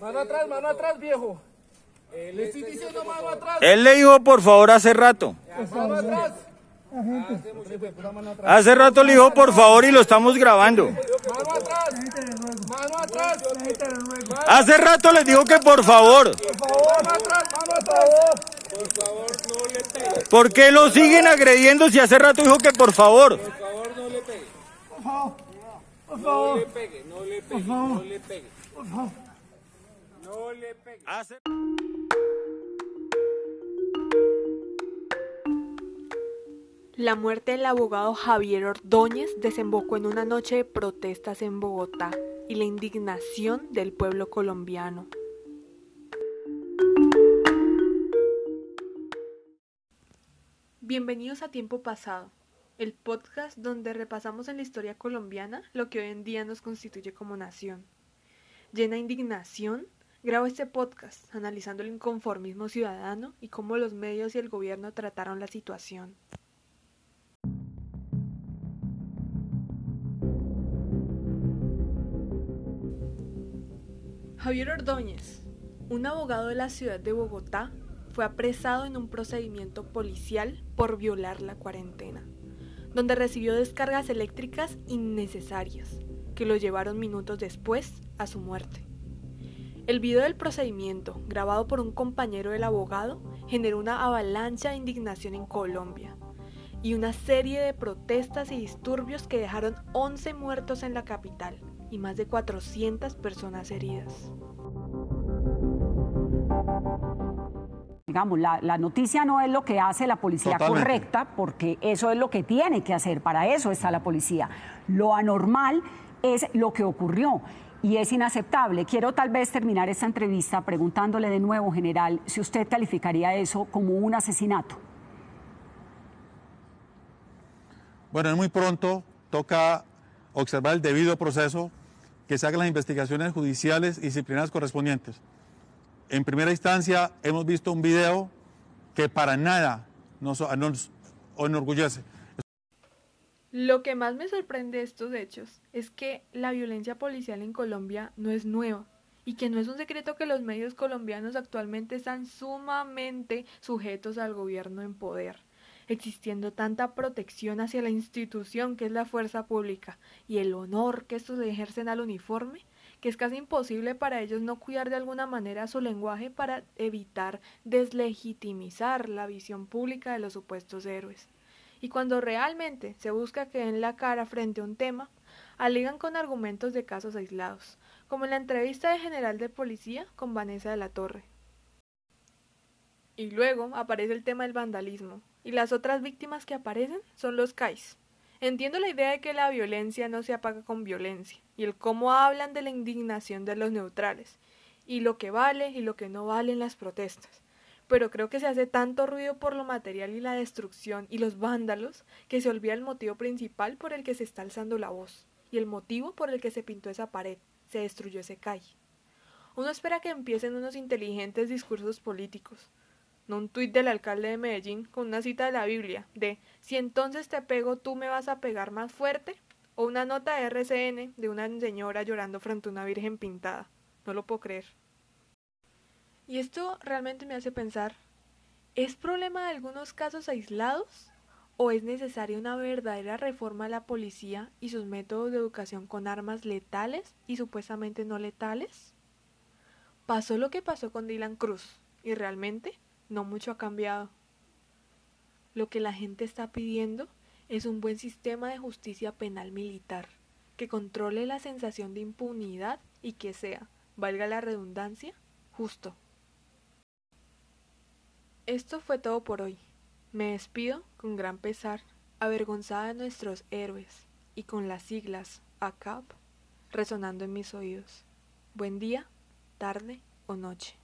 Mano atrás, mano atrás, viejo. Le estoy diciendo mano atrás. Él le dijo por favor hace rato. Mano atrás. Hace rato le dijo por favor y lo estamos grabando. Mano atrás. Mano atrás. Hace rato les dijo que por favor. Mano atrás, mano atrás. ¿Por qué lo siguen agrediendo si hace rato dijo que por favor? Hace- La muerte del abogado Javier Ordóñez desembocó en una noche de protestas en Bogotá y la indignación del pueblo colombiano. Bienvenidos a Tiempo Pasado, el podcast donde repasamos en la historia colombiana lo que hoy en día nos constituye como nación. Llena de indignación, grabo este podcast analizando el inconformismo ciudadano y cómo los medios y el gobierno trataron la situación. Javier Ordóñez, un abogado de la ciudad de Bogotá, fue apresado en un procedimiento policial por violar la cuarentena, donde recibió descargas eléctricas innecesarias, que lo llevaron minutos después a su muerte. El video del procedimiento, grabado por un compañero del abogado, generó una avalancha de indignación en Colombia y una serie de protestas y disturbios que dejaron 11 muertos en la capital y más de 400 personas heridas. Digamos, la, la noticia no es lo que hace la policía Totalmente. correcta, porque eso es lo que tiene que hacer, para eso está la policía. Lo anormal es lo que ocurrió y es inaceptable. Quiero tal vez terminar esta entrevista preguntándole de nuevo, general, si usted calificaría eso como un asesinato. Bueno, es muy pronto, toca observar el debido proceso, que se hagan las investigaciones judiciales y disciplinarias correspondientes. En primera instancia, hemos visto un video que para nada nos, nos enorgullece. Lo que más me sorprende de estos hechos es que la violencia policial en Colombia no es nueva y que no es un secreto que los medios colombianos actualmente están sumamente sujetos al gobierno en poder, existiendo tanta protección hacia la institución que es la fuerza pública y el honor que estos ejercen al uniforme, que es casi imposible para ellos no cuidar de alguna manera su lenguaje para evitar deslegitimizar la visión pública de los supuestos héroes y cuando realmente se busca que den la cara frente a un tema, alegan con argumentos de casos aislados, como en la entrevista de general de policía con Vanessa de la Torre. Y luego aparece el tema del vandalismo, y las otras víctimas que aparecen son los CAIs. Entiendo la idea de que la violencia no se apaga con violencia, y el cómo hablan de la indignación de los neutrales, y lo que vale y lo que no vale en las protestas pero creo que se hace tanto ruido por lo material y la destrucción y los vándalos que se olvida el motivo principal por el que se está alzando la voz y el motivo por el que se pintó esa pared, se destruyó ese calle. Uno espera que empiecen unos inteligentes discursos políticos, no un tuit del alcalde de Medellín con una cita de la Biblia de si entonces te pego tú me vas a pegar más fuerte o una nota de RCN de una señora llorando frente a una virgen pintada. No lo puedo creer. Y esto realmente me hace pensar, ¿es problema de algunos casos aislados? ¿O es necesaria una verdadera reforma a la policía y sus métodos de educación con armas letales y supuestamente no letales? Pasó lo que pasó con Dylan Cruz y realmente no mucho ha cambiado. Lo que la gente está pidiendo es un buen sistema de justicia penal militar que controle la sensación de impunidad y que sea, valga la redundancia, justo. Esto fue todo por hoy. Me despido con gran pesar, avergonzada de nuestros héroes y con las siglas ACAP resonando en mis oídos. Buen día, tarde o noche.